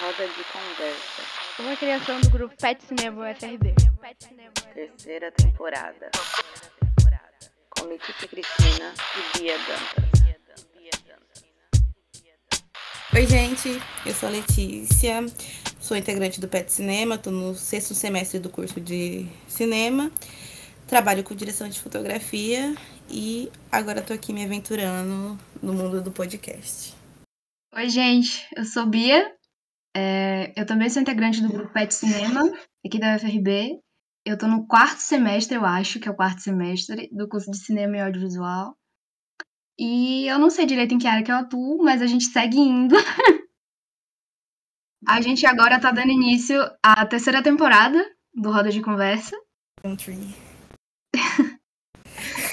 Roda de conversa. Uma criação do grupo Pet Cinema UFRB. Terceira temporada. Com Letícia Cristina e Bia Dantas. Oi, gente. Eu sou a Letícia. Sou integrante do Pet Cinema. Estou no sexto semestre do curso de cinema. Trabalho com direção de fotografia e agora estou aqui me aventurando no mundo do podcast. Oi, gente. Eu sou Bia. É, eu também sou integrante do grupo Pet Cinema, aqui da UFRB. Eu tô no quarto semestre, eu acho, que é o quarto semestre, do curso de Cinema e Audiovisual. E eu não sei direito em que área que eu atuo, mas a gente segue indo. a gente agora tá dando início à terceira temporada do Roda de Conversa.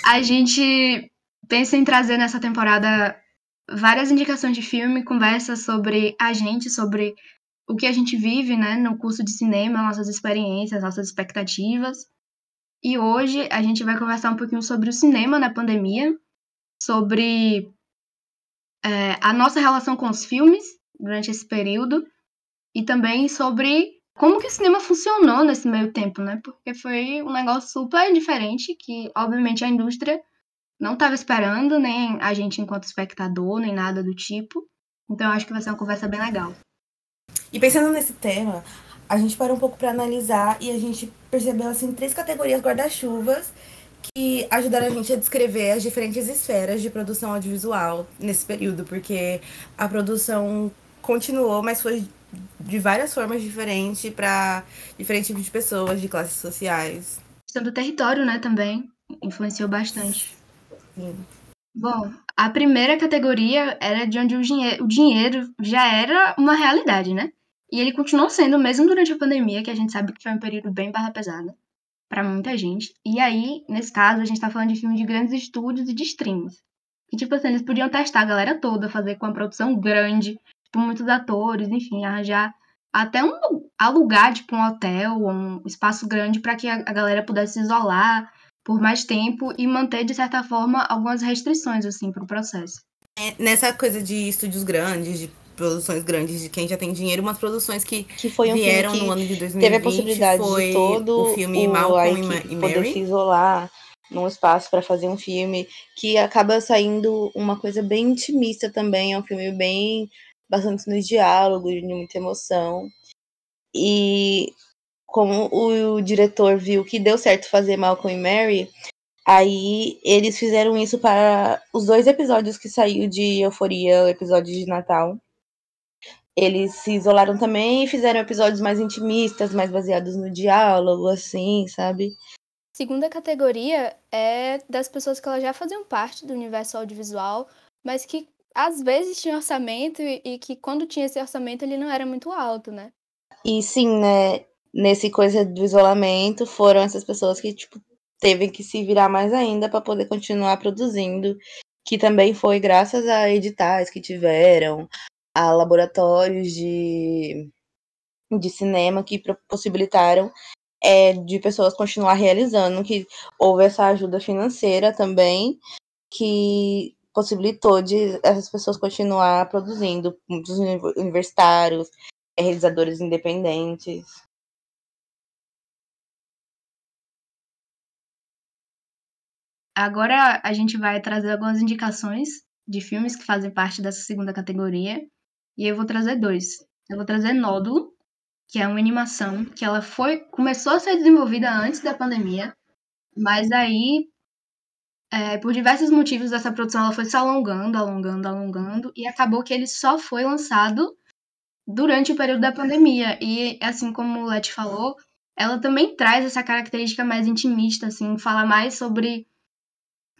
a gente pensa em trazer nessa temporada várias indicações de filme, conversa sobre a gente, sobre o que a gente vive, né, no curso de cinema, nossas experiências, nossas expectativas. E hoje a gente vai conversar um pouquinho sobre o cinema na pandemia, sobre é, a nossa relação com os filmes durante esse período e também sobre como que o cinema funcionou nesse meio tempo, né? Porque foi um negócio super diferente que, obviamente, a indústria não estava esperando, nem a gente enquanto espectador, nem nada do tipo. Então eu acho que vai ser uma conversa bem legal. E pensando nesse tema, a gente parou um pouco para analisar e a gente percebeu assim três categorias guarda-chuvas que ajudaram a gente a descrever as diferentes esferas de produção audiovisual nesse período, porque a produção continuou, mas foi de várias formas diferentes para diferentes tipos de pessoas, de classes sociais. A questão do território, né, também influenciou bastante. Bom, a primeira categoria era de onde o, dinhe o dinheiro já era uma realidade, né? E ele continuou sendo, mesmo durante a pandemia, que a gente sabe que foi um período bem barra pesada para muita gente. E aí, nesse caso, a gente tá falando de filmes de grandes estúdios e de streams. E, tipo assim, eles podiam testar a galera toda, fazer com uma produção grande, tipo, muitos atores, enfim, arranjar até um alugar, tipo, um hotel, um espaço grande para que a, a galera pudesse se isolar por mais tempo e manter, de certa forma, algumas restrições, assim, para o processo. É, nessa coisa de estúdios grandes, de produções grandes de quem já tem dinheiro, umas produções que, que foi um vieram filme que no ano de 2020. Teve a possibilidade foi de todo o filme o, Malcolm e poder Mary. se isolar num espaço para fazer um filme que acaba saindo uma coisa bem intimista também, é um filme bem bastante nos diálogos, de muita emoção. E como o, diretor viu que deu certo fazer Malcolm e Mary, aí eles fizeram isso para os dois episódios que saiu de Euforia, o episódio de Natal. Eles se isolaram também e fizeram episódios mais intimistas, mais baseados no diálogo, assim, sabe? Segunda categoria é das pessoas que elas já faziam parte do universo audiovisual, mas que às vezes tinham orçamento e que quando tinha esse orçamento ele não era muito alto, né? E sim, né? Nesse coisa do isolamento, foram essas pessoas que, tipo, teve que se virar mais ainda para poder continuar produzindo, que também foi graças a editais que tiveram, a laboratórios de, de cinema que possibilitaram é, de pessoas continuar realizando, que houve essa ajuda financeira também, que possibilitou de essas pessoas continuar produzindo, muitos universitários, realizadores independentes. Agora a gente vai trazer algumas indicações de filmes que fazem parte dessa segunda categoria. E eu vou trazer dois. Eu vou trazer Nódulo, que é uma animação que ela foi começou a ser desenvolvida antes da pandemia, mas aí é, por diversos motivos essa produção ela foi se alongando, alongando, alongando e acabou que ele só foi lançado durante o período da pandemia. E assim como o Let falou, ela também traz essa característica mais intimista, assim, fala mais sobre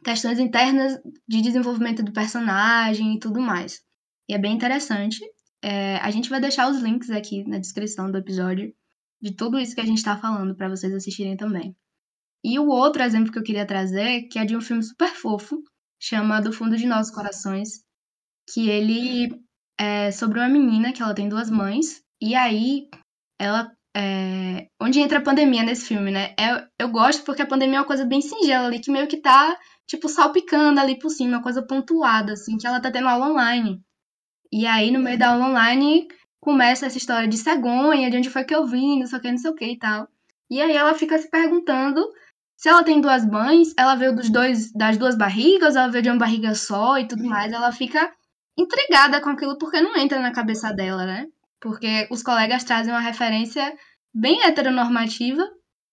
questões internas de desenvolvimento do personagem e tudo mais. E é bem interessante. É, a gente vai deixar os links aqui na descrição do episódio de tudo isso que a gente está falando para vocês assistirem também. E o outro exemplo que eu queria trazer, que é de um filme super fofo, chama Do Fundo de Nossos Corações, que ele é sobre uma menina que ela tem duas mães, e aí ela. É, onde entra a pandemia nesse filme, né? Eu, eu gosto porque a pandemia é uma coisa bem singela ali, que meio que tá, tipo, salpicando ali por cima, uma coisa pontuada, assim, que ela tá tendo aula online. E aí, no meio da aula online, começa essa história de cegonha, de onde foi que eu vim, não sei o que, não sei o que e tal. E aí ela fica se perguntando se ela tem duas mães, ela veio dos dois, das duas barrigas, ela veio de uma barriga só e tudo mais. Ela fica intrigada com aquilo porque não entra na cabeça dela, né? Porque os colegas trazem uma referência bem heteronormativa,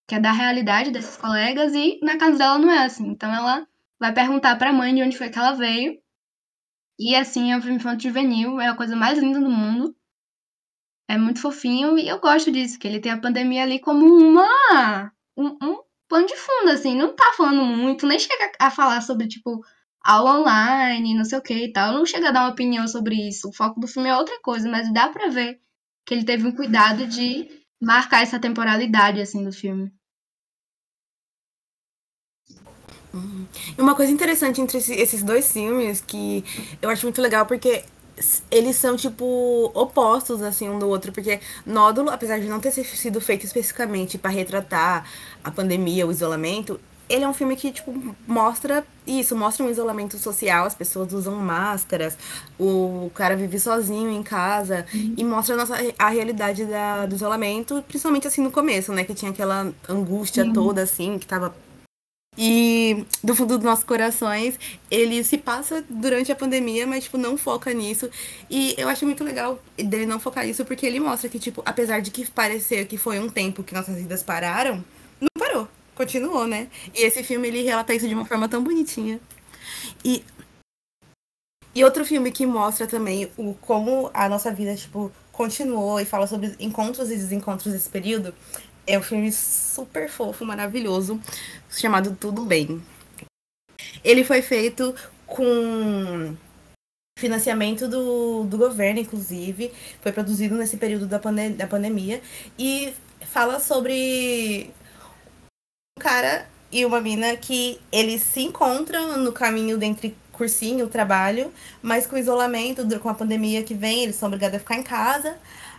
que é da realidade desses colegas, e na casa dela não é assim. Então ela vai perguntar pra mãe de onde foi que ela veio. E assim, é um filme infantil juvenil, é a coisa mais linda do mundo. É muito fofinho e eu gosto disso, que ele tem a pandemia ali como uma. um, um pano de fundo, assim, não tá falando muito, nem chega a falar sobre, tipo, aula online, não sei o que e tal. Não chega a dar uma opinião sobre isso. O foco do filme é outra coisa, mas dá pra ver que ele teve um cuidado de marcar essa temporalidade, assim, do filme. Uhum. Uma coisa interessante entre esses dois filmes que eu acho muito legal porque eles são, tipo, opostos, assim, um do outro, porque Nódulo, apesar de não ter sido feito especificamente para retratar a pandemia, o isolamento, ele é um filme que, tipo, mostra isso, mostra um isolamento social, as pessoas usam máscaras, o cara vive sozinho em casa, uhum. e mostra a, nossa, a realidade da, do isolamento, principalmente, assim, no começo, né, que tinha aquela angústia uhum. toda, assim, que tava e do fundo dos nossos corações, ele se passa durante a pandemia, mas, tipo, não foca nisso. E eu acho muito legal dele não focar nisso, porque ele mostra que, tipo, apesar de que parecer que foi um tempo que nossas vidas pararam, não parou. Continuou, né? E esse filme, ele relata isso de uma forma tão bonitinha. E, e outro filme que mostra também o como a nossa vida, tipo, continuou e fala sobre encontros e desencontros desse período é um filme super fofo, maravilhoso, chamado Tudo Bem. Ele foi feito com financiamento do, do governo, inclusive. Foi produzido nesse período da, da pandemia. E fala sobre um cara e uma mina que eles se encontram no caminho entre cursinho, trabalho, mas com o isolamento, com a pandemia que vem, eles são obrigados a ficar em casa.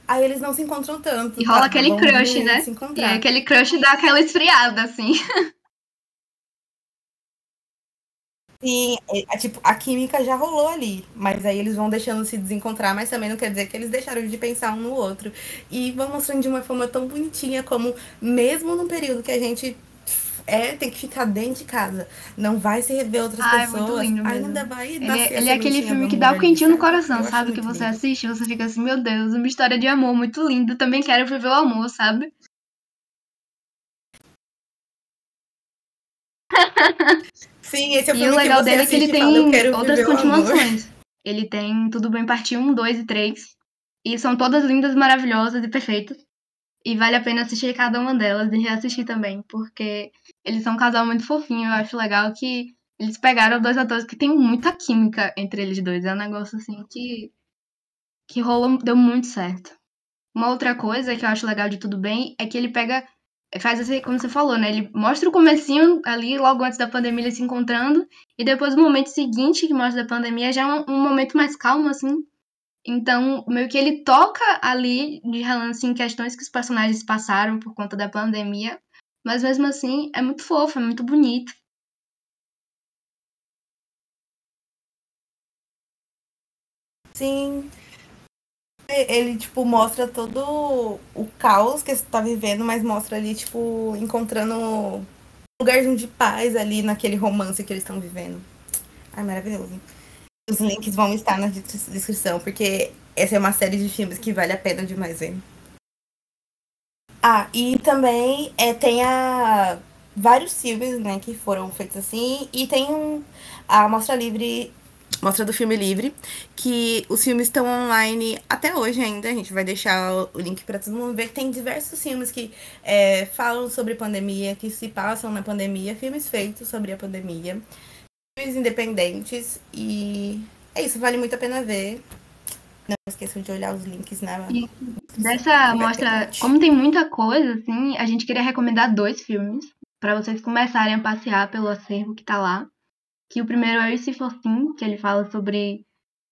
Aí eles não se encontram tanto. E rola tá? aquele crush, né? Se e é, aquele crush dá aquela esfriada, assim. Sim, é, é, tipo, a química já rolou ali, mas aí eles vão deixando se desencontrar, mas também não quer dizer que eles deixaram de pensar um no outro. E vão mostrando de uma forma tão bonitinha como, mesmo num período que a gente é, tem que ficar dentro de casa. Não vai se rever outras ah, pessoas. É muito lindo ainda vai Ele, é, ele é aquele filme que dá o um quentinho no coração, sabe? Que você lindo. assiste e você fica assim, meu Deus, uma história de amor muito linda. Também quero viver o amor, sabe? Sim, esse é o filme E o legal dele é que ele tem outras continuações. Ele tem Tudo Bem Parte 1, 2 e 3. E são todas lindas, maravilhosas e perfeitas. E vale a pena assistir cada uma delas e reassistir também, porque eles são um casal muito fofinho. Eu acho legal que eles pegaram dois atores que tem muita química entre eles dois. É um negócio assim que, que rolou, deu muito certo. Uma outra coisa que eu acho legal de Tudo Bem é que ele pega, faz assim, como você falou, né? Ele mostra o comecinho ali, logo antes da pandemia, eles se encontrando, e depois o momento seguinte que mostra a pandemia já é um, um momento mais calmo, assim, então, meio que ele toca ali de relance em questões que os personagens passaram por conta da pandemia, mas mesmo assim é muito fofo, é muito bonito. Sim. Ele, tipo, mostra todo o caos que você tá vivendo, mas mostra ali, tipo, encontrando um lugarzinho de paz ali naquele romance que eles estão vivendo. Ai, maravilhoso. Os links vão estar na descrição, porque essa é uma série de filmes que vale a pena demais ver. Ah, e também é, tem a, vários filmes né, que foram feitos assim, e tem um, a Mostra Livre, Mostra do Filme Livre, que os filmes estão online até hoje ainda, a gente vai deixar o link para todo mundo ver. Tem diversos filmes que é, falam sobre pandemia, que se passam na pandemia, filmes feitos sobre a pandemia independentes e é isso, vale muito a pena ver. Não esqueçam de olhar os links na. Dessa mostra, como tem muita coisa, assim, a gente queria recomendar dois filmes para vocês começarem a passear pelo acervo que tá lá. Que o primeiro é o Se For Sim, que ele fala sobre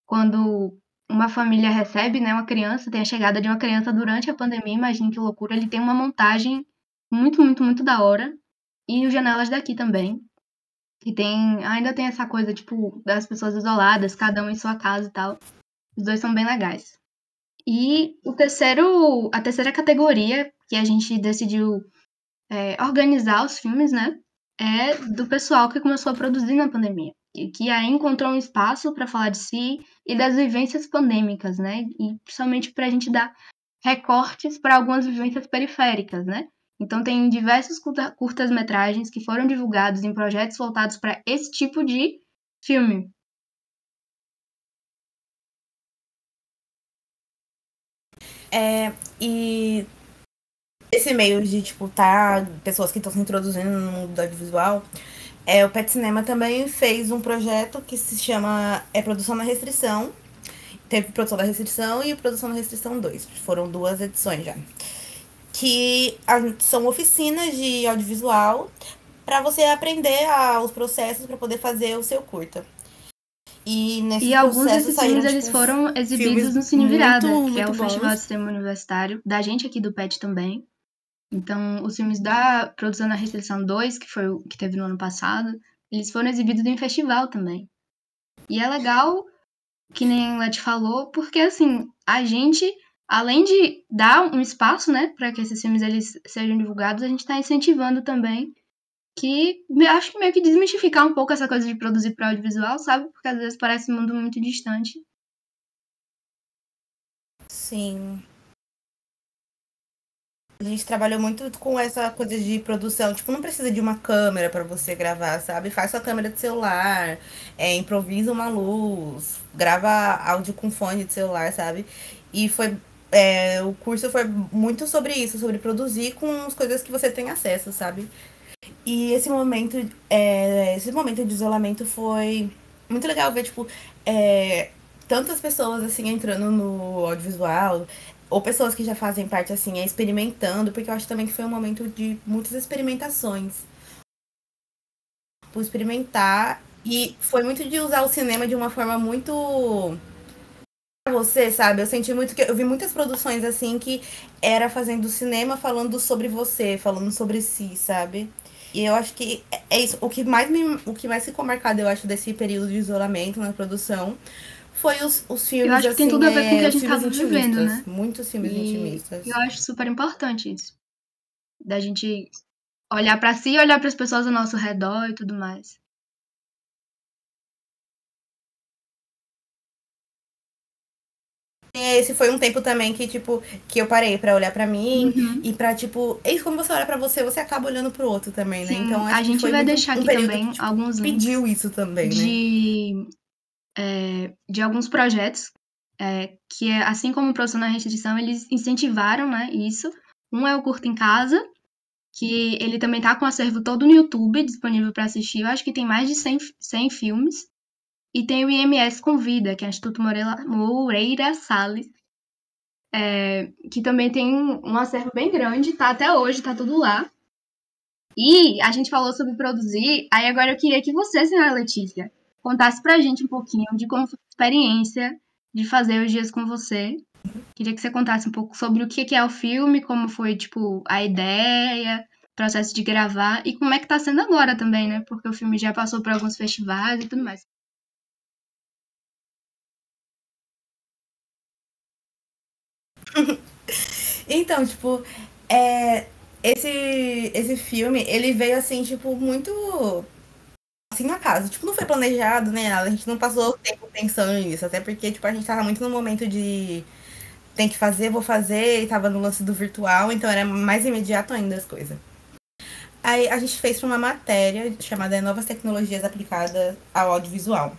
quando uma família recebe, né, uma criança, tem a chegada de uma criança durante a pandemia, imagine que loucura, ele tem uma montagem muito, muito, muito da hora. E o Janelas daqui também, que tem. Ainda tem essa coisa, tipo, das pessoas isoladas, cada um em sua casa e tal. Os dois são bem legais. E o terceiro, a terceira categoria que a gente decidiu é, organizar os filmes, né? É do pessoal que começou a produzir na pandemia. E que aí encontrou um espaço para falar de si e das vivências pandêmicas, né? E principalmente para a gente dar recortes para algumas vivências periféricas, né? Então tem diversos curtas-metragens que foram divulgados em projetos voltados para esse tipo de filme. É, e esse meio de, tipo, tá, pessoas que estão se introduzindo no mundo do audiovisual, é, o Pet Cinema também fez um projeto que se chama é Produção na Restrição. Teve Produção da Restrição e Produção na Restrição 2. Foram duas edições já. Que são oficinas de audiovisual para você aprender a, os processos para poder fazer o seu curta. E, e alguns desses filmes eles tipo, foram exibidos no Cine Virada, muito, que é o bons. Festival de Cinema Universitário, da gente aqui do PET também. Então, os filmes da Produção na Restrição 2, que foi o que teve no ano passado, eles foram exibidos em festival também. E é legal, que nem a Let falou, porque assim, a gente, além de dar um espaço, né, para que esses filmes eles sejam divulgados, a gente está incentivando também que acho que meio que desmistificar um pouco essa coisa de produzir para audiovisual, sabe? Porque às vezes parece um mundo muito distante. Sim. A gente trabalhou muito com essa coisa de produção. Tipo, não precisa de uma câmera para você gravar, sabe? Faz sua câmera de celular, é, improvisa uma luz, grava áudio com fone de celular, sabe? E foi. É, o curso foi muito sobre isso, sobre produzir com as coisas que você tem acesso, sabe? E esse momento, é, esse momento de isolamento foi muito legal ver, tipo, é, tantas pessoas, assim, entrando no audiovisual, ou pessoas que já fazem parte, assim, é, experimentando, porque eu acho também que foi um momento de muitas experimentações. Por experimentar, e foi muito de usar o cinema de uma forma muito você, sabe? Eu senti muito que eu vi muitas produções assim que era fazendo cinema falando sobre você, falando sobre si, sabe? E eu acho que é isso. O que mais, me, o que mais ficou marcado, eu acho, desse período de isolamento na produção foi os, os filmes. Eu acho que assim, tem tudo a ver com o que a gente tava vivendo, né? Muitos filmes e intimistas. Eu acho super importante isso. Da gente olhar para si e olhar para as pessoas ao nosso redor e tudo mais. Esse foi um tempo também que, tipo, que eu parei para olhar para mim uhum. e para tipo, é isso quando você olha para você, você acaba olhando pro outro também, né? Sim, então a gente vai muito, deixar aqui um também que, tipo, alguns pediu isso também, de, né? É, de alguns projetos é, que, é, assim como o Produção na Restrição, eles incentivaram, né, isso. Um é o Curto em Casa, que ele também tá com o acervo todo no YouTube, disponível para assistir. Eu acho que tem mais de 100, 100 filmes. E tem o IMS Convida, que é o Instituto Moreira, Moreira Salles, é, que também tem um acervo bem grande, tá até hoje, tá tudo lá. E a gente falou sobre produzir, aí agora eu queria que você, senhora Letícia, contasse pra gente um pouquinho de como foi a experiência de fazer os dias com você. Queria que você contasse um pouco sobre o que é o filme, como foi, tipo, a ideia, processo de gravar e como é que tá sendo agora também, né? Porque o filme já passou por alguns festivais e tudo mais. Então, tipo, é, esse, esse filme, ele veio assim, tipo, muito assim na casa. Tipo, não foi planejado, né? A gente não passou tempo pensando nisso. Até porque, tipo, a gente tava muito no momento de tem que fazer, vou fazer, e tava no lance do virtual, então era mais imediato ainda as coisas. Aí a gente fez uma matéria chamada Novas Tecnologias Aplicadas ao Audiovisual.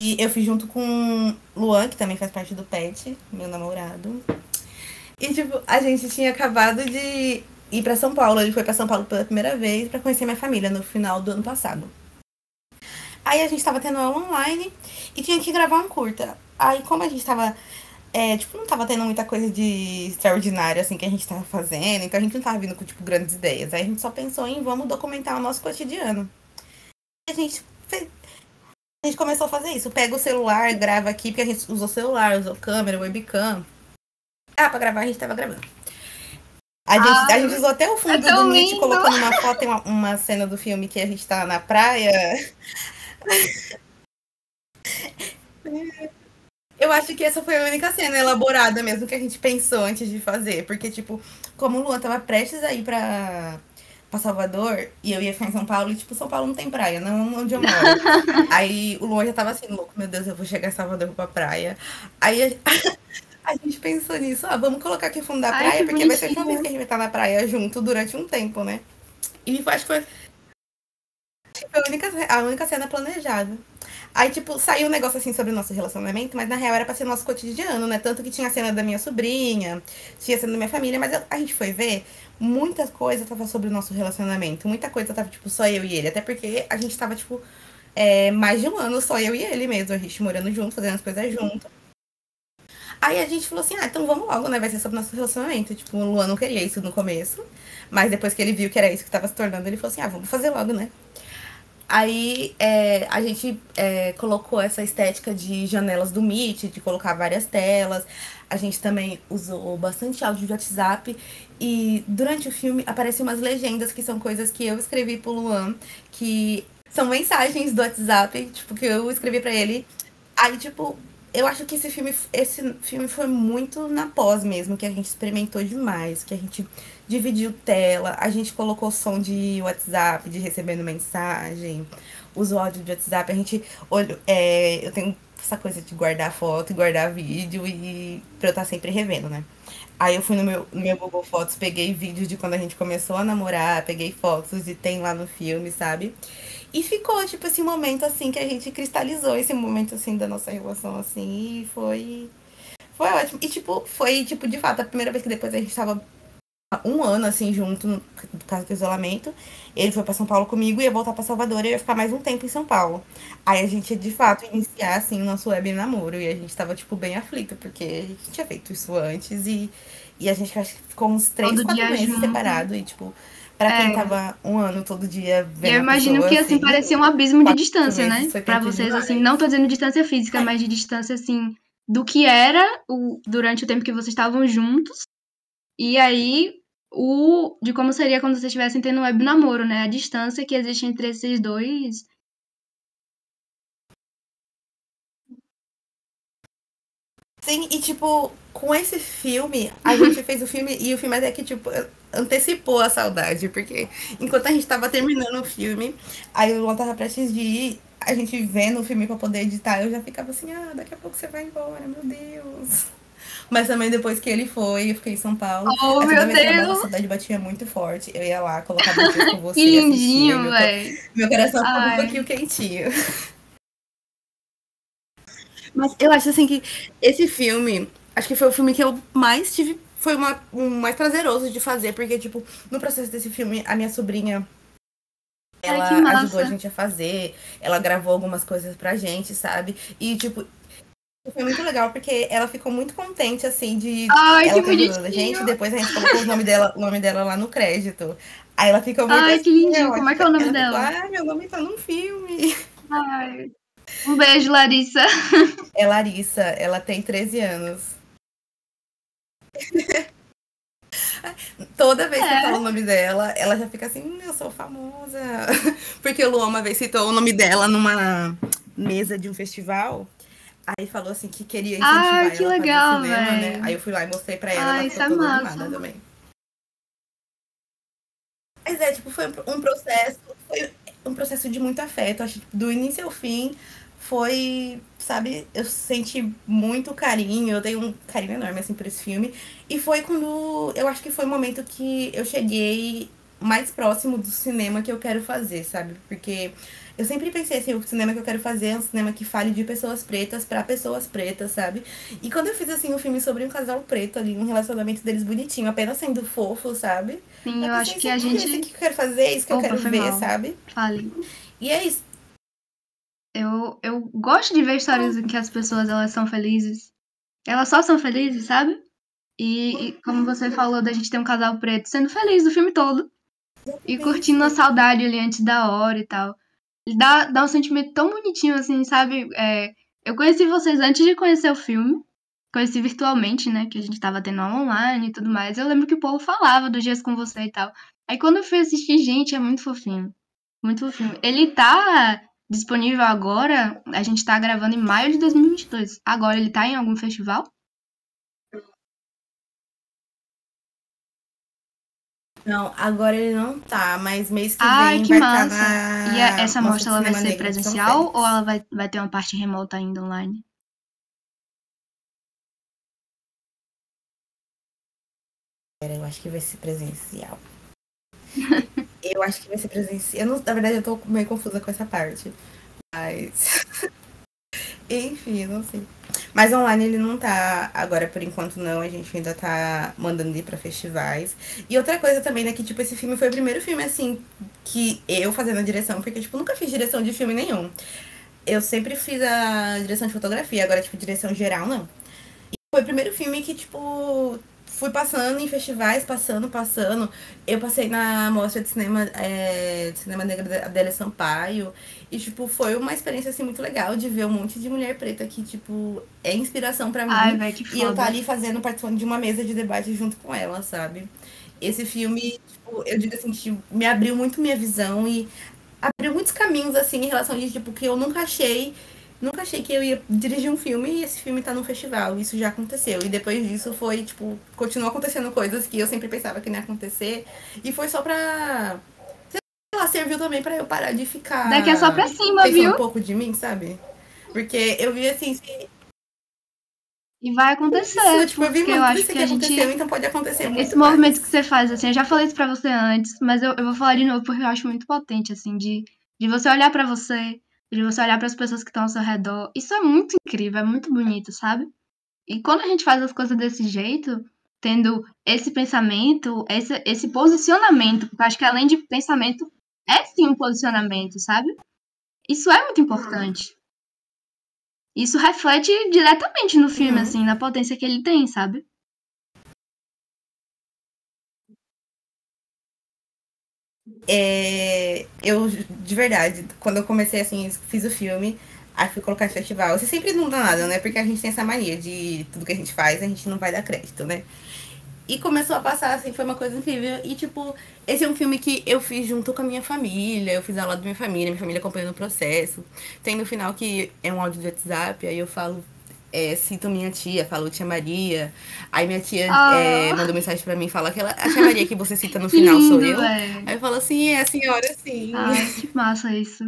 E eu fiz junto com Luan, que também faz parte do PET, meu namorado. E, tipo, a gente tinha acabado de ir para São Paulo. Ele foi para São Paulo pela primeira vez para conhecer minha família no final do ano passado. Aí a gente tava tendo aula online e tinha que gravar um curta. Aí, como a gente tava. É, tipo, não tava tendo muita coisa de extraordinário, assim, que a gente tava fazendo. Então a gente não tava vindo com, tipo, grandes ideias. Aí a gente só pensou em vamos documentar o nosso cotidiano. E a gente fez, a gente começou a fazer isso. Pega o celular, grava aqui, porque a gente usou celular, usou câmera, webcam. Ah, pra gravar a gente tava gravando. A gente, Ai, a gente usou até o fundo é do Nietzsche, colocando uma foto, uma, uma cena do filme que a gente tá na praia. Eu acho que essa foi a única cena elaborada mesmo que a gente pensou antes de fazer. Porque, tipo, como o Luan tava prestes a ir pra, pra Salvador e eu ia ficar em São Paulo, e, tipo, São Paulo não tem praia, não onde eu moro. Aí o Luan já tava assim, louco, meu Deus, eu vou chegar em Salvador pra praia. Aí a, a gente pensou nisso, ah, vamos colocar aqui fundo da Ai, praia, que porque vai ser uma bonitinho. vez que a gente vai estar na praia junto durante um tempo, né? E acho que foi, foi a, única, a única cena planejada. Aí, tipo, saiu um negócio assim sobre o nosso relacionamento, mas na real era pra ser nosso cotidiano, né? Tanto que tinha a cena da minha sobrinha, tinha a cena da minha família, mas eu- a gente foi ver, muita coisa tava sobre o nosso relacionamento. Muita coisa tava, tipo, só eu e ele. Até porque a gente tava, tipo, é, mais de um ano só eu e ele mesmo, a gente morando junto, fazendo as coisas junto. Aí a gente falou assim, ah, então vamos logo, né? Vai ser sobre nosso relacionamento. Tipo, o Luan não queria isso no começo. Mas depois que ele viu que era isso que tava se tornando, ele falou assim, ah, vamos fazer logo, né? Aí é, a gente é, colocou essa estética de janelas do Meet, de colocar várias telas. A gente também usou bastante áudio de WhatsApp. E durante o filme aparecem umas legendas que são coisas que eu escrevi pro Luan, que são mensagens do WhatsApp, tipo, que eu escrevi pra ele. Aí, tipo, eu acho que esse filme, esse filme foi muito na pós mesmo, que a gente experimentou demais, que a gente dividiu tela, a gente colocou som de WhatsApp, de recebendo mensagem, usou áudio de WhatsApp, a gente olhou, é, eu tenho essa coisa de guardar foto guardar vídeo e pra eu estar sempre revendo, né? Aí eu fui no meu, no meu Google Fotos, peguei vídeos de quando a gente começou a namorar, peguei fotos e tem lá no filme, sabe? E ficou, tipo, esse momento, assim, que a gente cristalizou esse momento, assim, da nossa relação, assim, e foi... Foi ótimo. E, tipo, foi, tipo, de fato, a primeira vez que depois a gente tava um ano, assim, junto, por causa do isolamento. Ele foi pra São Paulo comigo, ia voltar pra Salvador e ia ficar mais um tempo em São Paulo. Aí a gente, de fato, iniciar, assim, o nosso web namoro. E a gente tava, tipo, bem aflito, porque a gente tinha feito isso antes e, e a gente acho que ficou uns três, Todo quatro meses junto. separado. E, tipo, pra quem É. tava um ano todo dia vendo eu imagino pessoa, que, assim, parecia um abismo de distância, né? Pra tempo vocês, demais. assim, não tô dizendo distância física, É. mas de distância, assim, do que era o, durante o tempo que vocês estavam juntos. E aí, o de como seria quando vocês estivessem tendo um web namoro, né? A distância que existe entre esses dois. Sim, e tipo, com esse filme, a gente fez o filme e o filme até que, tipo, antecipou a saudade, porque enquanto a gente tava terminando o filme, aí o Luan tava prestes de ir, a gente vendo o filme pra poder editar, eu já ficava assim, ah, daqui a pouco você vai embora, meu Deus. Mas também depois que ele foi, eu fiquei em São Paulo. Oh, meu a Deus! nossa saudade batia muito forte, eu ia lá, colocava texto com você, Que lindinho, velho. meu coração ficava um pouquinho quentinho. Mas eu acho assim que esse filme, acho que foi o filme que eu mais tive, foi uma, um mais prazeroso de fazer, porque, tipo, no processo desse filme, a minha sobrinha, Ai, ela massa. ajudou a gente a fazer, ela gravou algumas coisas pra gente, sabe? E, tipo, foi muito legal, porque ela ficou muito contente, assim, de Ai, ela que ter a gente, depois a gente colocou o nome dela, o nome dela lá no crédito. Aí ela ficou muito Ai, assim, que lindinho. eu Como é que é o nome ela dela? Ficou, Ai, meu nome tá num filme. Ai. Um beijo, Larissa. É Larissa, ela tem 13 anos. Toda vez que É. eu falo o nome dela, ela já fica assim, "Hum, eu sou famosa. Porque o Luan uma vez citou o nome dela numa mesa de um festival. Aí falou assim que queria incentivar Ai, ela que legal, cinema, né? Aí eu fui lá e mostrei pra ela, Ai, ela isso ficou é toda massa. animada também. Mas é, tipo, foi um processo, foi um processo de muito afeto. Acho que do início ao fim foi, sabe, eu senti muito carinho, eu tenho um carinho enorme, assim, por esse filme. E foi quando, eu acho que foi o momento que eu cheguei mais próximo do cinema que eu quero fazer, sabe? Porque eu sempre pensei assim, o cinema que eu quero fazer é um cinema que fale de pessoas pretas pra pessoas pretas, sabe? E quando eu fiz, assim, um filme sobre um casal preto ali, um relacionamento deles bonitinho, apenas sendo fofo, sabe? Sim, eu acho pensei que a assim, "É gente. isso que eu quero fazer, é isso que eu Opa, quero foi ver, mal. sabe? Fale. E é isso. Eu, eu gosto de ver histórias em que as pessoas elas são felizes. Elas só são felizes, sabe? E, e como você falou da gente ter um casal preto sendo feliz o filme todo. E curtindo a saudade ali antes da hora e tal. E dá, dá um sentimento tão bonitinho, assim, sabe? É, eu conheci vocês antes de conhecer o filme. Conheci virtualmente, né? Que a gente tava tendo online e tudo mais. Eu lembro que o povo falava dos dias com você e tal. Aí quando eu fui assistir, gente, é muito fofinho. Muito fofinho. Ele tá disponível agora, a gente tá gravando em maio de 2022. Agora ele tá em algum festival? Não, agora ele não tá, mas mês que Ai, vem que vai massa. estar na E a- essa mostra ela de vai ser Negro presencial ou ela vai, vai ter uma parte remota ainda online? Eu acho que vai ser presencial. eu acho que vai ser presencial. Eu não- na verdade, eu tô meio confusa com essa parte. Mas. Enfim, não sei. Mas online ele não tá. Agora, por enquanto, não. A gente ainda tá mandando ir pra festivais. E outra coisa também, né? Que, tipo, esse filme foi o primeiro filme, assim, que eu fazendo a direção. Porque, tipo, nunca fiz direção de filme nenhum. Eu sempre fiz a direção de fotografia. Agora, tipo, direção geral, não. E foi o primeiro filme que, tipo, fui passando em festivais, passando, passando. Eu passei na mostra de cinema, é, de cinema negro da Adélia Sampaio. E, tipo, foi uma experiência, assim, muito legal de ver um monte de mulher preta que, tipo, é inspiração pra mim. Ai, velho, que E eu tá foda. ali fazendo, participando de uma mesa de debate junto com ela, sabe? Esse filme, tipo, eu digo assim, que me abriu muito minha visão e abriu muitos caminhos, assim, em relação de, tipo, que eu nunca achei, nunca achei que eu ia dirigir um filme e esse filme tá num festival. Isso já aconteceu. E depois disso foi, tipo, continuou acontecendo coisas que eu sempre pensava que não ia acontecer. E foi só pra. Sei lá, serviu também pra eu parar de ficar. Daqui é só pra cima, viu? um pouco de mim, sabe? Porque eu vi assim, se- E vai acontecer, isso, tipo, eu vi porque eu muito acho que que a gente então pode acontecer muito Esse movimento mais. que você faz, assim, eu já falei isso pra você antes, mas eu, eu vou falar de novo porque eu acho muito potente, assim, de, de você olhar pra você, de você olhar pras pessoas que estão ao seu redor. Isso é muito incrível, é muito bonito, sabe? E quando a gente faz as coisas desse jeito, tendo esse pensamento, esse, esse posicionamento, porque eu acho que além de pensamento, é sim um posicionamento, sabe? Isso é muito importante. Isso reflete diretamente no filme, Uhum. assim, na potência que ele tem, sabe? É, eu, de verdade, quando eu comecei assim, fiz o filme, aí fui colocar em festival. Você sempre não dá nada, né? Porque a gente tem essa mania de tudo que a gente faz, a gente não vai dar crédito, né? E começou a passar, assim, foi uma coisa incrível. E, tipo, esse é um filme que eu fiz junto com a minha família. Eu fiz ao lado da minha família, minha família acompanhando o processo. Tem no final que é um áudio de WhatsApp, aí eu falo, é, cito minha tia, falo tia Maria. Aí minha tia Ah. é, mandou mensagem pra mim, fala que ela, a tia Maria que você cita no final sou lindo, eu. velho. Aí eu falo assim, é a senhora sim. Ai, que massa isso.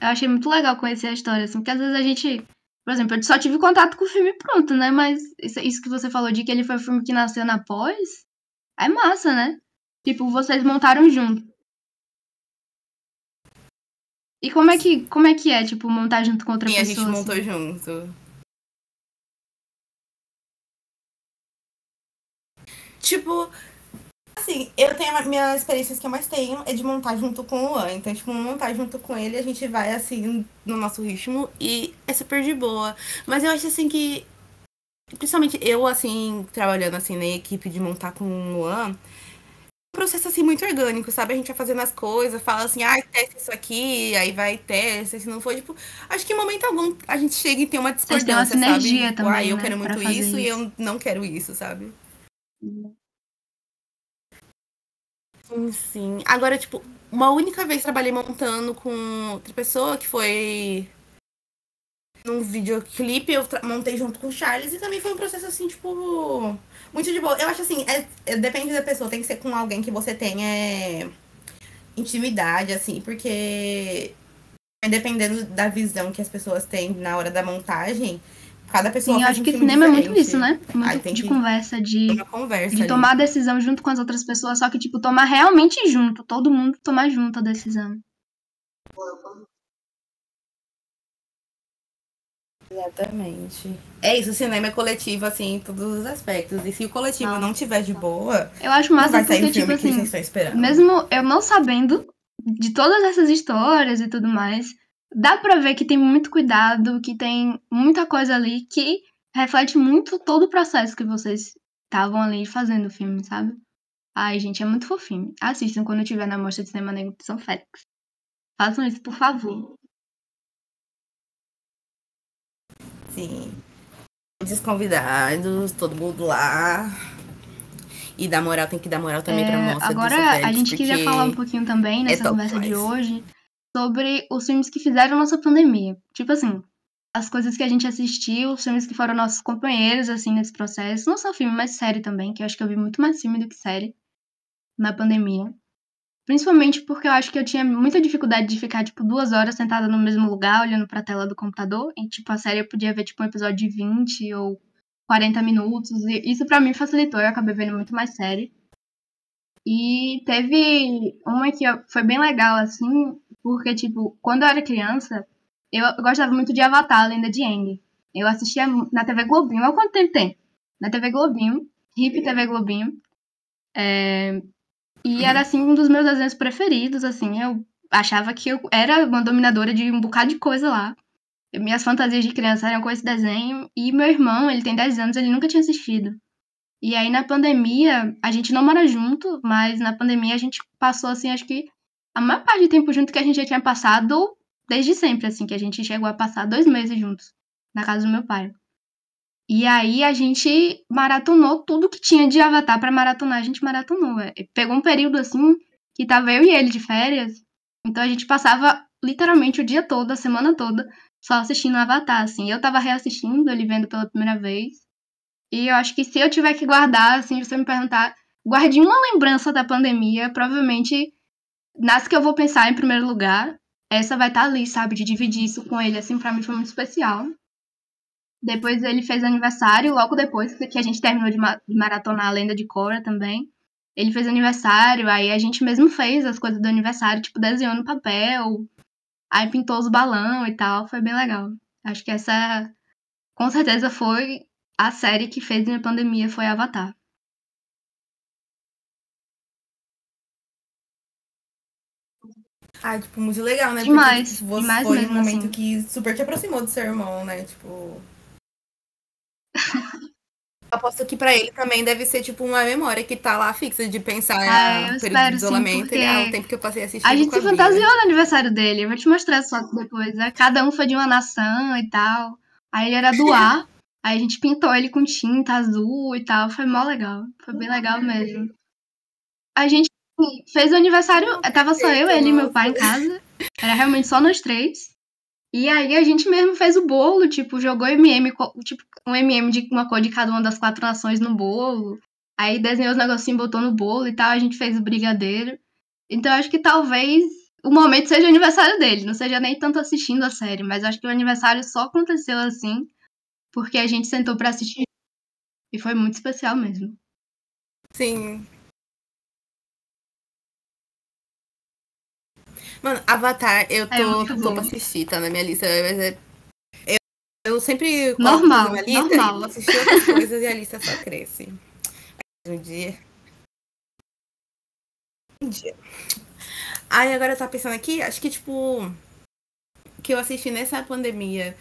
Eu achei muito legal conhecer a história, assim, porque às vezes a gente. Por exemplo, eu só tive contato com o filme pronto, né? Mas isso, que você falou de que ele foi um filme que nasceu na pós, é massa, né? Tipo, vocês montaram junto. E como é que, como é, que é, tipo, montar junto com outra E a pessoa? gente montou assim? junto. Tipo, assim, eu tenho a minha experiência que eu mais tenho é de montar junto com o Luan. Então, tipo, montar junto com ele, a gente vai assim no nosso ritmo e é super de boa. Mas eu acho assim que principalmente eu assim trabalhando assim na equipe de montar com o Luan, um processo assim muito orgânico, sabe? A gente vai fazendo as coisas, fala assim, ai, testa isso aqui, aí vai testa, se não for, tipo, acho que em momento algum a gente chega e tem uma Vocês têm uma discordância, sabe? sinergia Tipo, também, ai, eu né, quero muito fazer isso, e isso. eu não quero isso, sabe? Sim, sim. Agora, tipo, uma única vez trabalhei montando com outra pessoa, que foi num videoclipe, eu montei junto com o Charles, e também foi um processo, assim, tipo, muito de boa. Eu acho assim, é- é- depende da pessoa, tem que ser com alguém que você tenha é, intimidade, assim, porque dependendo da visão que as pessoas têm na hora da montagem, cada pessoa Sim, eu acho um que filme cinema é muito diferente. isso, né? Aí Muito tem de que- conversa, de, conversa de ali. tomar a decisão junto com as outras pessoas, só que, tipo, tomar realmente junto, todo mundo tomar junto a decisão. Exatamente. É isso, o cinema é coletivo, assim, em todos os aspectos. E se o coletivo Ah. não tiver de boa, Eu acho não massa vai sair porque, o filme tipo que assim, mesmo eu não sabendo de todas essas histórias e tudo mais, dá pra ver que tem muito cuidado, que tem muita coisa ali que reflete muito todo o processo que vocês estavam ali fazendo o filme, sabe? Ai, gente, é muito fofinho. Assistam quando tiver na Mostra de Cinema Negro de São Félix. Façam isso, por favor. Sim. Os convidados, todo mundo lá. E dar moral, tem que dar moral também pra É, mostra do agora, São a Félix, gente queria falar um pouquinho também nessa top conversa de hoje sobre os filmes que fizeram nossa pandemia. Tipo assim, as coisas que a gente assistiu, os filmes que foram nossos companheiros, assim, nesse processo. Não só filme, mas série também, que eu acho que eu vi muito mais filme do que série na pandemia. Principalmente porque eu acho que eu tinha muita dificuldade de ficar, tipo, duas horas sentada no mesmo lugar, olhando pra tela do computador. E, tipo, a série eu podia ver, tipo, um episódio de 20 ou 40 minutos. E isso para mim facilitou, eu acabei vendo muito mais série. E teve uma que foi bem legal, assim, porque, tipo, quando eu era criança, eu gostava muito de Avatar, a Lenda de Aang. Eu assistia na TV Globinho. Olha quanto tempo tem. Na TV Globinho. Hip TV Globinho. É... E era, assim, um dos meus desenhos preferidos, assim. Eu achava que eu era uma dominadora de um bocado de coisa lá. Minhas fantasias de criança eram com esse desenho. E meu irmão, ele tem 10 anos, ele nunca tinha assistido. E aí, na pandemia, a gente não mora junto, mas na pandemia a gente passou, assim, acho que a maior parte do tempo junto que a gente já tinha passado desde sempre, assim, que a gente chegou a passar dois meses juntos na casa do meu pai. E aí a gente maratonou tudo que tinha de Avatar para maratonar, a gente maratonou. É, pegou um período assim que tava eu e ele de férias, então a gente passava literalmente o dia todo, a semana toda, só assistindo Avatar, assim. Eu tava reassistindo, ele vendo pela primeira vez. E eu acho que se eu tiver que guardar, assim, você me perguntar, guarde uma lembrança da pandemia, provavelmente nas que eu vou pensar em primeiro lugar, essa vai estar tá ali, sabe? De dividir isso com ele, assim, pra mim foi muito especial. Depois ele fez aniversário, logo depois que a gente terminou de, de maratonar a Lenda de Korra também. Ele fez aniversário, aí a gente mesmo fez as coisas do aniversário, tipo, desenhou no papel, aí pintou os balão e tal, foi bem legal. Acho que essa, com certeza, foi a série que fez minha pandemia, foi Avatar. Ah, tipo, muito legal, né? Demais. Porque tipo, você demais foi mesmo, um momento assim. que super te aproximou do seu irmão, né? Tipo. Aposto que pra ele também deve ser, tipo, uma memória que tá lá fixa de pensar Ah, ah, eu no período espero, de sim, isolamento. porque ele, ah, o tempo que eu passei assistindo. A gente se a fantasiou no aniversário dele. Eu vou te mostrar as fotos depois. né? Cada um foi de uma nação e tal. Aí ele era do ar. Aí a gente pintou ele com tinta azul e tal. Foi mó legal. Foi bem legal mesmo. A gente fez o aniversário. Tava só eu, ele e meu pai em casa. Era realmente só nós três. E aí a gente mesmo fez o bolo, tipo, jogou MM, tipo, um MM de uma cor de cada uma das quatro nações no bolo. Aí desenhou os negocinhos, botou no bolo e tal. A gente fez o brigadeiro. Então acho que talvez o momento seja o aniversário dele. Não seja nem tanto assistindo a série, mas acho que o aniversário só aconteceu assim porque a gente sentou pra assistir. E foi muito especial mesmo. Sim. Mano, Avatar, eu É tô, muito tô pra assistir, tá na minha lista. Mas é- eu, eu sempre Normal, na minha lista normal. assistir outras coisas e a lista só cresce. Um dia. Um dia. Aí agora eu tava pensando aqui, acho que tipo. Que eu assisti nessa pandemia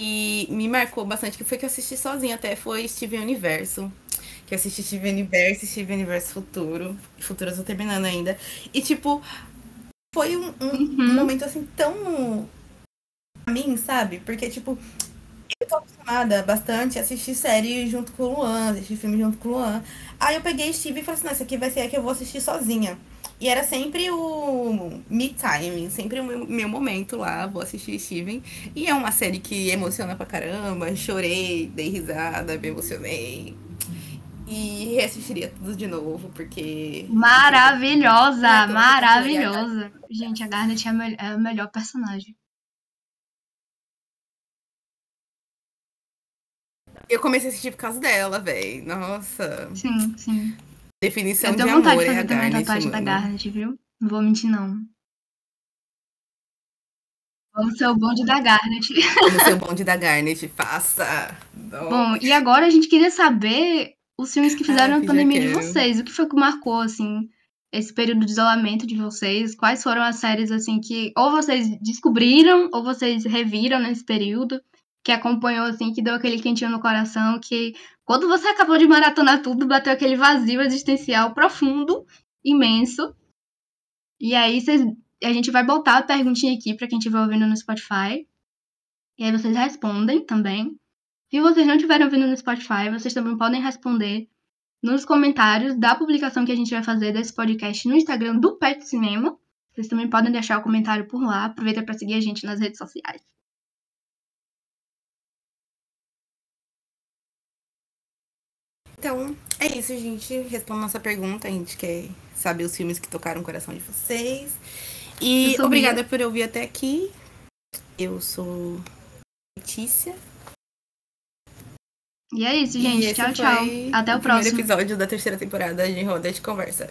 e me marcou bastante, que foi que eu assisti sozinha até, foi Steven Universo. Que eu assisti Steven Universo e Steven Universo Futuro. Futuro eu tô terminando ainda. E tipo, foi um, um Uhum. momento assim tão. pra mim, sabe? Porque, tipo, eu tô acostumada bastante a assistir série junto com o Luan, assistir filme junto com o Luan. Aí eu peguei Steve e falei assim, não, esse aqui vai ser a que eu vou assistir sozinha. E era sempre o me time, sempre o meu, meu momento lá, vou assistir Steven. E é uma série que emociona pra caramba, chorei, dei risada, me emocionei. E reassistiria tudo de novo, porque. Maravilhosa! Então, maravilhosa! Gente, a Garnet é a, mel- é o melhor personagem. Eu comecei a assistir por causa dela, velho. Nossa. Sim, sim. Definição Eu de tenho vontade amor de é fazer também a tatuagem da. Garnet, viu? Não vou mentir, não. Vamos ser o bonde da Garnet. No seu bonde da Garnet, faça. Bom, e agora a gente queria saber os filmes que fizeram Ah, pandemia de vocês. O que foi que marcou, assim, esse período de isolamento de vocês? Quais foram as séries, assim, que ou vocês descobriram ou vocês reviram nesse período? Que acompanhou, assim, que deu aquele quentinho no coração, que quando você acabou de maratonar tudo, bateu aquele vazio existencial profundo, imenso. E aí a gente vai botar a perguntinha aqui pra quem estiver ouvindo no Spotify. E aí vocês respondem também. Se vocês não estiverem ouvindo no Spotify, vocês também podem responder nos comentários da publicação que a gente vai fazer desse podcast no Instagram do Pet Cinema. Vocês também podem deixar o comentário por lá. Aproveita para seguir a gente nas redes sociais. Então, é isso, gente. Responda nossa pergunta. A gente quer saber os filmes que tocaram o coração de vocês. E obrigada por ouvir até aqui. Eu sou Letícia. E é isso, E gente. esse Tchau, tchau. Até o primeiro próximo. episódio da terceira temporada de Roda de Conversa.